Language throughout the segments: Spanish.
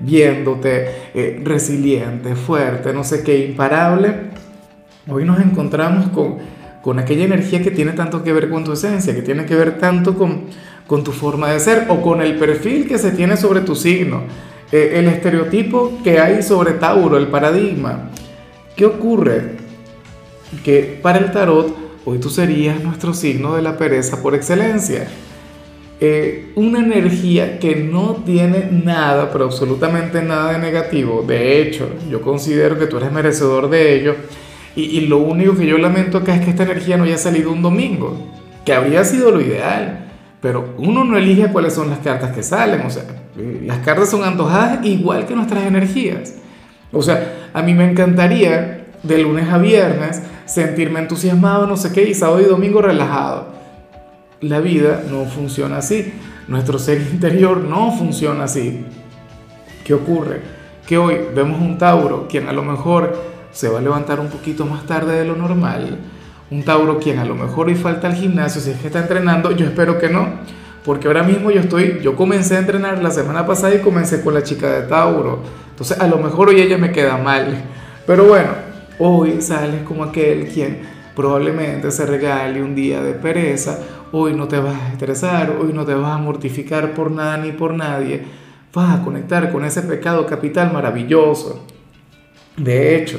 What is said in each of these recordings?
viéndote eh, resiliente, fuerte, no sé qué, imparable, hoy nos encontramos con, con aquella energía que tiene tanto que ver con tu esencia, que tiene que ver tanto con, con tu forma de ser o con el perfil que se tiene sobre tu signo, eh, el estereotipo que hay sobre Tauro, el paradigma. ¿Qué ocurre? Que para el tarot, hoy tú serías nuestro signo de la pereza por excelencia. Eh, una energía que no tiene nada, pero absolutamente nada de negativo. De hecho, yo considero que tú eres merecedor de ello. Y, lo único que yo lamento acá es que esta energía no haya salido un domingo, que habría sido lo ideal. Pero uno no elige cuáles son las cartas que salen. O sea, eh, las cartas son antojadas igual que nuestras energías. O sea, a mí me encantaría de lunes a viernes sentirme entusiasmado, no sé qué, y sábado y domingo relajado la vida no funciona así. Nuestro ser interior no funciona así. ¿Qué ocurre? Que hoy vemos un Tauro quien a lo mejor se va a levantar un poquito más tarde de lo normal. Un Tauro quien a lo mejor hoy falta al gimnasio si es que está entrenando. Yo espero que no. Porque ahora mismo yo estoy, yo comencé a entrenar la semana pasada y comencé con la chica de Tauro. Entonces a lo mejor hoy ella me queda mal. Pero bueno, hoy sales como aquel quien probablemente se regale un día de pereza, hoy no te vas a estresar, hoy no te vas a mortificar por nada ni por nadie, vas a conectar con ese pecado capital maravilloso. De hecho,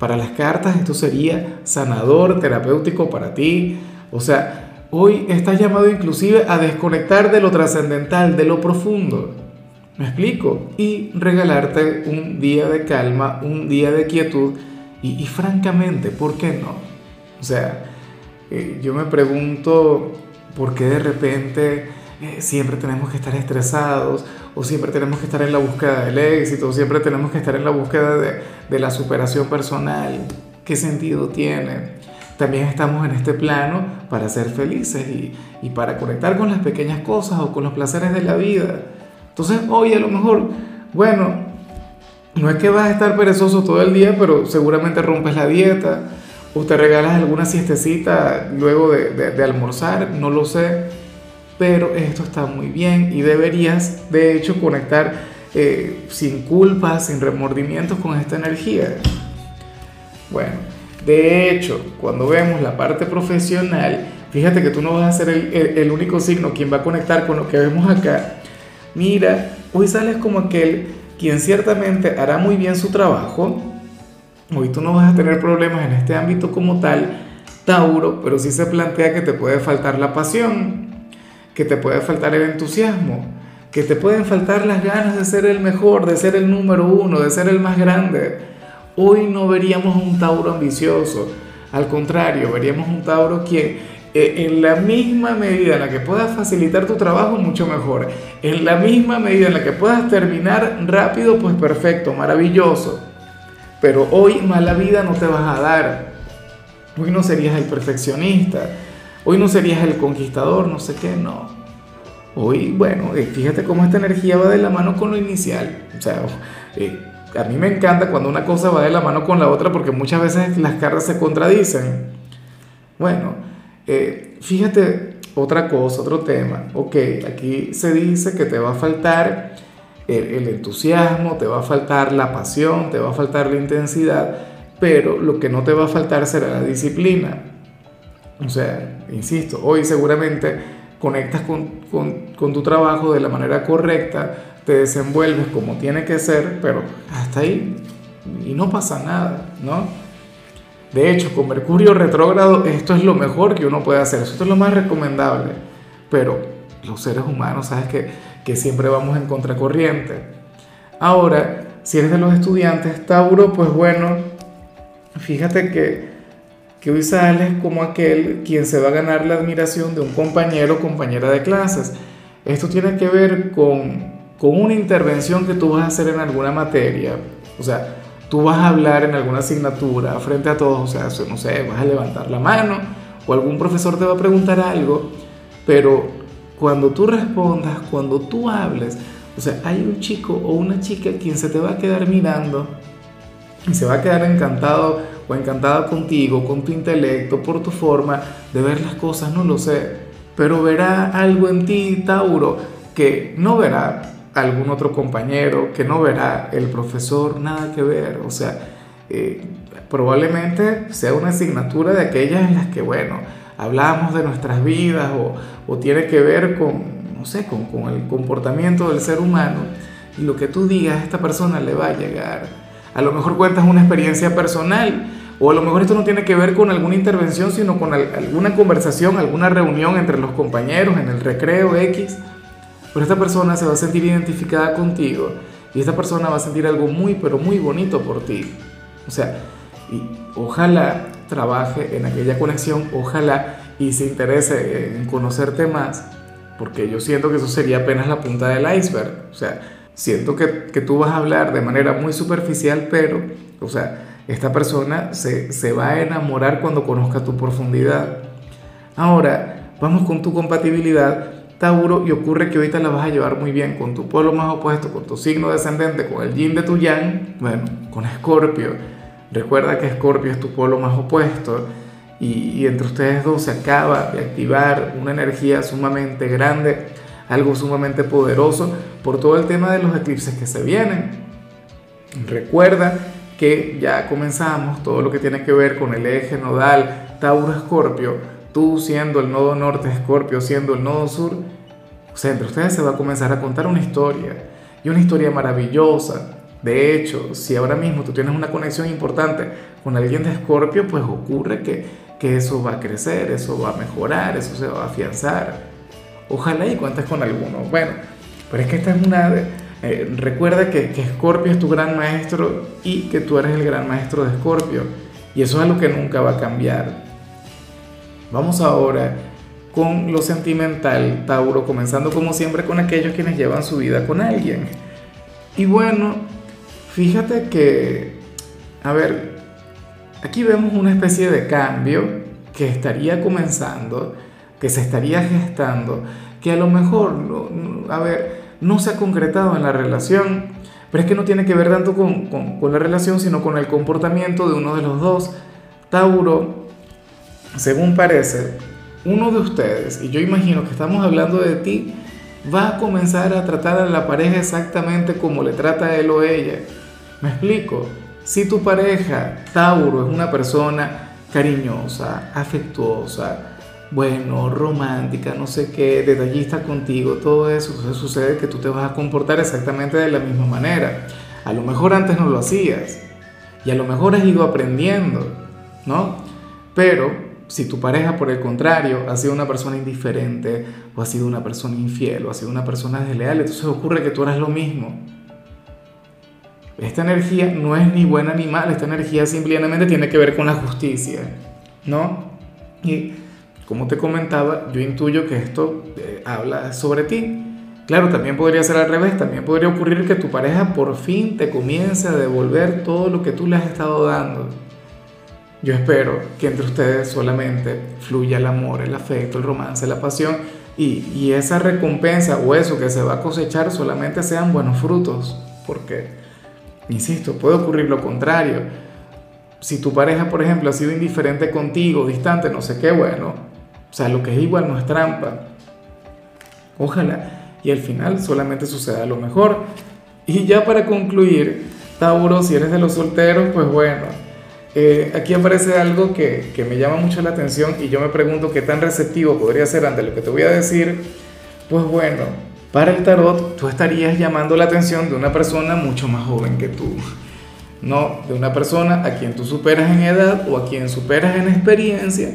para las cartas esto sería sanador, terapéutico para ti, o sea, hoy estás llamado inclusive a desconectar de lo trascendental, de lo profundo. ¿Me explico? Y regalarte un día de calma, un día de quietud y, francamente, ¿por qué no? O sea, eh, yo me pregunto por qué de repente eh, siempre tenemos que estar estresados o siempre tenemos que estar en la búsqueda del éxito o siempre tenemos que estar en la búsqueda de, la superación personal. ¿Qué sentido tiene? También estamos en este plano para ser felices y, y para conectar con las pequeñas cosas o con los placeres de la vida. Entonces, hoy a lo mejor, bueno, no es que vas a estar perezoso todo el día, pero seguramente rompes la dieta, o te regalas alguna siestecita luego de, almorzar, no lo sé, pero esto está muy bien y deberías de hecho conectar eh, sin culpa, sin remordimientos con esta energía. Bueno, de hecho, cuando vemos la parte profesional, fíjate que tú no vas a ser el, el único signo quien va a conectar con lo que vemos acá. Mira, hoy sales como aquel quien ciertamente hará muy bien su trabajo, Hoy tú no vas a tener problemas en este ámbito como tal, Tauro, pero sí se plantea que te puede faltar la pasión, que te puede faltar el entusiasmo, que te pueden faltar las ganas de ser el mejor, de ser el número uno, de ser el más grande. Hoy no veríamos un Tauro ambicioso, al contrario, veríamos un Tauro quien eh, en la misma medida en la que puedas facilitar tu trabajo, mucho mejor. En la misma medida en la que puedas terminar rápido, pues perfecto, maravilloso. Pero hoy mala vida no te vas a dar. Hoy no serías el perfeccionista. Hoy no serías el conquistador, no sé qué, no. Hoy, bueno, eh, fíjate cómo esta energía va de la mano con lo inicial. O sea, eh, a mí me encanta cuando una cosa va de la mano con la otra porque muchas veces las cartas se contradicen. Bueno, eh, fíjate otra cosa, otro tema. Ok, aquí se dice que te va a faltar el, entusiasmo, te va a faltar la pasión, te va a faltar la intensidad, pero lo que no te va a faltar será la disciplina. O sea, insisto, hoy seguramente conectas con, tu trabajo de la manera correcta, te desenvuelves como tiene que ser, pero hasta ahí y no pasa nada, ¿no? De hecho, con Mercurio retrógrado esto es lo mejor que uno puede hacer, esto es lo más recomendable, pero los seres humanos, ¿sabes que que siempre vamos en contracorriente. Ahora, si eres de los estudiantes Tauro, pues bueno, fíjate que, que hoy sales como aquel quien se va a ganar la admiración de un compañero o compañera de clases. Esto tiene que ver con, con una intervención que tú vas a hacer en alguna materia, o sea, tú vas a hablar en alguna asignatura frente a todos, o sea, no sé, vas a levantar la mano o algún profesor te va a preguntar algo, pero cuando tú respondas, cuando tú hables, o sea, hay un chico o una chica quien se te va a quedar mirando y se va a quedar encantado o encantada contigo, con tu intelecto, por tu forma de ver las cosas, no lo sé, pero verá algo en ti, Tauro, que no verá algún otro compañero, que no verá el profesor, nada que ver, o sea, eh, probablemente sea una asignatura de aquellas en las que, bueno, hablamos de nuestras vidas o, o tiene que ver con, no sé, con, con, el comportamiento del ser humano y lo que tú digas a esta persona le va a llegar. A lo mejor cuentas una experiencia personal o a lo mejor esto no tiene que ver con alguna intervención, sino con alguna conversación, alguna reunión entre los compañeros en el recreo X. Pero esta persona se va a sentir identificada contigo y esta persona va a sentir algo muy, pero muy bonito por ti. O sea, y ojalá trabaje en aquella conexión, ojalá y se interese en conocerte más, porque yo siento que eso sería apenas la punta del iceberg. O sea, siento que, que tú vas a hablar de manera muy superficial, pero, o sea, esta persona se, se va a enamorar cuando conozca tu profundidad. Ahora, vamos con tu compatibilidad. Tauro, y ocurre que ahorita la vas a llevar muy bien con tu pueblo más opuesto, con tu signo descendente, con el yin de tu yang, bueno, con Escorpio Recuerda que Escorpio es tu polo más opuesto y, entre ustedes dos se acaba de activar una energía sumamente grande, algo sumamente poderoso por todo el tema de los eclipses que se vienen. Recuerda que ya comenzamos todo lo que tiene que ver con el eje nodal Tauro-Escorpio, tú siendo el nodo norte, Escorpio siendo el nodo sur, o sea, entre ustedes se va a comenzar a contar una historia y una historia maravillosa, de hecho, si ahora mismo tú tienes una conexión importante con alguien de Escorpio, pues ocurre que, que eso va a crecer, eso va a mejorar, eso se va a afianzar. Ojalá y cuentes con alguno. Bueno, pero es que esta es una... Eh, recuerda que, que Escorpio es tu gran maestro y que tú eres el gran maestro de Escorpio. Y eso es algo que nunca va a cambiar. Vamos ahora con lo sentimental, Tauro, comenzando como siempre con aquellos quienes llevan su vida con alguien. Y bueno, Fíjate que, a ver, aquí vemos una especie de cambio que estaría comenzando, que se estaría gestando, que a lo mejor, a ver, no se ha concretado en la relación, pero es que no tiene que ver tanto con, con la relación, sino con el comportamiento de uno de los dos. Tauro, según parece, uno de ustedes, y yo imagino que estamos hablando de ti, va a comenzar a tratar a la pareja exactamente como le trata él o ella. Me explico. Si tu pareja, Tauro, es una persona cariñosa, afectuosa, bueno, romántica, no sé qué, detallista contigo, todo eso, sucede que tú te vas a comportar exactamente de la misma manera. A lo mejor antes no lo hacías y a lo mejor has ido aprendiendo, ¿no? Pero si tu pareja, por el contrario, ha sido una persona indiferente o ha sido una persona infiel o ha sido una persona desleal, entonces ocurre que tú eres lo mismo. Esta energía no es ni buena ni mala, esta energía simplemente tiene que ver con la justicia, ¿no? Y como te comentaba, yo intuyo que esto eh, habla sobre ti. Claro, también podría ser al revés, también podría ocurrir que tu pareja por fin te comience a devolver todo lo que tú le has estado dando. Yo espero que entre ustedes solamente fluya el amor, el afecto, el romance, la pasión y, y esa recompensa o eso que se va a cosechar solamente sean buenos frutos, porque Insisto, puede ocurrir lo contrario. Si tu pareja, por ejemplo, ha sido indiferente contigo, distante, no sé qué, bueno, o sea, lo que es igual no es trampa. Ojalá y al final solamente suceda lo mejor. Y ya para concluir, Tauro, si eres de los solteros, pues bueno, eh, aquí aparece algo que, que, me llama mucho la atención y yo me pregunto qué tan receptivo podría ser ante lo que te voy a decir. Pues bueno, para el tarot, tú estarías llamando la atención de una persona mucho más joven que tú. No de una persona a quien tú superas en edad o a quien superas en experiencia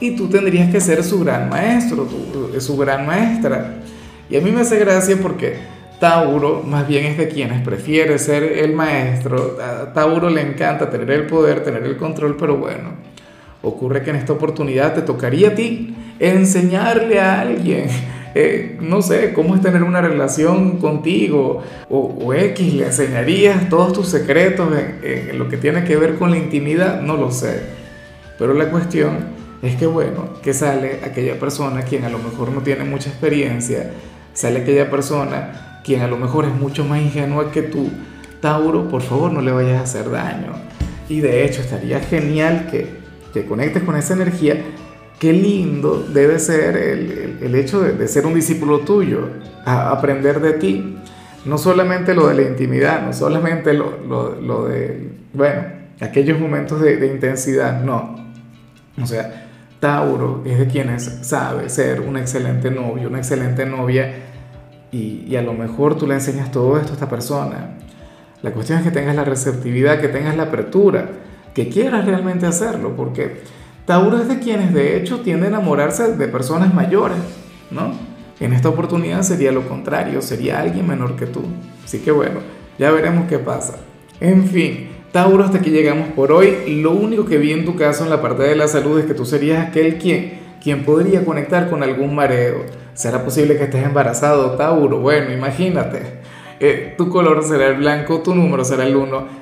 y tú tendrías que ser su gran maestro, su gran maestra. Y a mí me hace gracia porque Tauro más bien es de quienes prefiere ser el maestro. A Tauro le encanta tener el poder, tener el control, pero bueno, ocurre que en esta oportunidad te tocaría a ti enseñarle a alguien eh, no sé, cómo es tener una relación contigo, o, X, le enseñarías todos tus secretos en lo que tiene que ver con la intimidad, no lo sé. Pero la cuestión es que, bueno, que sale aquella persona quien a lo mejor no tiene mucha experiencia, sale aquella persona quien a lo mejor es mucho más ingenua que tú. Tauro, por favor, no le vayas a hacer daño. Y de hecho, estaría genial que, que conectes con esa energía qué lindo debe ser el, el, hecho de, ser un discípulo tuyo, aprender de ti. No solamente lo de la intimidad, no solamente lo, lo, lo de, bueno, aquellos momentos de, de, intensidad, no. O sea, Tauro es de quienes sabe ser un excelente novio, una excelente novia, y, y a lo mejor tú le enseñas todo esto a esta persona. La cuestión es que tengas la receptividad, que tengas la apertura, que quieras realmente hacerlo, porque Tauro es de quienes de hecho tienden a enamorarse de personas mayores, ¿no? En esta oportunidad sería lo contrario, sería alguien menor que tú. Así que bueno, ya veremos qué pasa. En fin, Tauro, hasta aquí llegamos por hoy. Lo único que vi en tu caso en la parte de la salud es que tú serías aquel quien, quien podría conectar con algún mareo. ¿Será posible que estés embarazado, Tauro? Bueno, imagínate. Eh, tu color será el blanco, tu número será el 1.